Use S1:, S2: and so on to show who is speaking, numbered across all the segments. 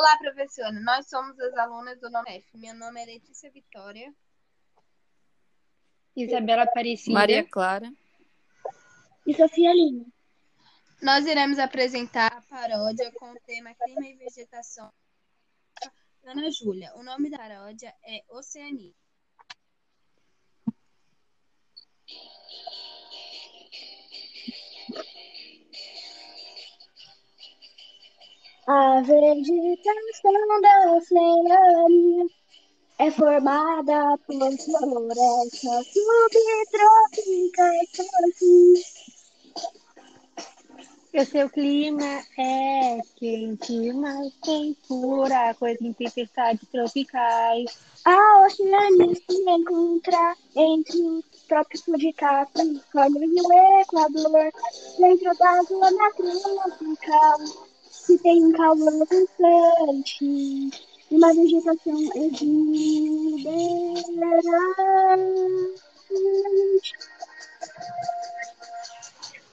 S1: Olá, professora. Nós somos as alunas do NOMEF. Meu nome é Letícia Vitória.
S2: Isabela Aparecida.
S3: Maria Clara.
S4: E Sofia Lima.
S1: Nós iremos apresentar a paródia com o tema Clima e Vegetação. Ana Júlia. O nome da paródia é Oceania.
S4: A vegetação da Oceania é formada por florestas subtropicais tropicais.
S2: O seu clima é quente, mas tem pura coisa em tempestades tropicais.
S4: A Oceania se encontra entre os trópicos de Capricórnio e o Equador, dentro da zona tropical, que tem um calor constante e uma vegetação exuberante.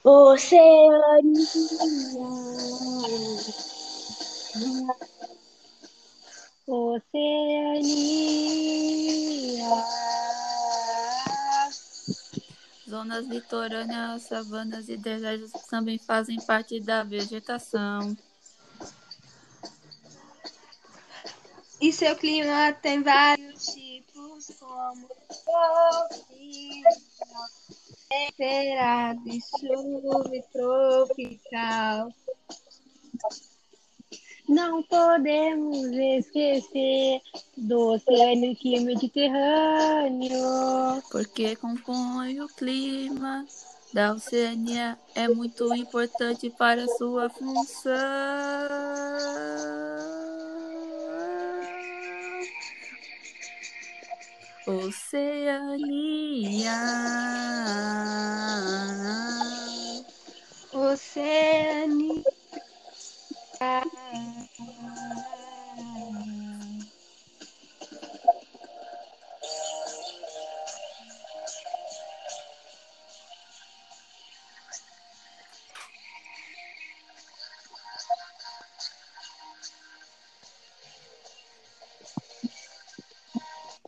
S4: Oceania.
S2: Oceania.
S3: Zonas litorâneas, savanas e desertos também fazem parte da vegetação.
S1: E seu clima tem vários tipos, como tropical, temperado e subtropical.
S2: Não podemos esquecer do oceano e Mediterrâneo.
S3: Porque compõe o clima da Oceania é muito importante para sua função. Oceania. Você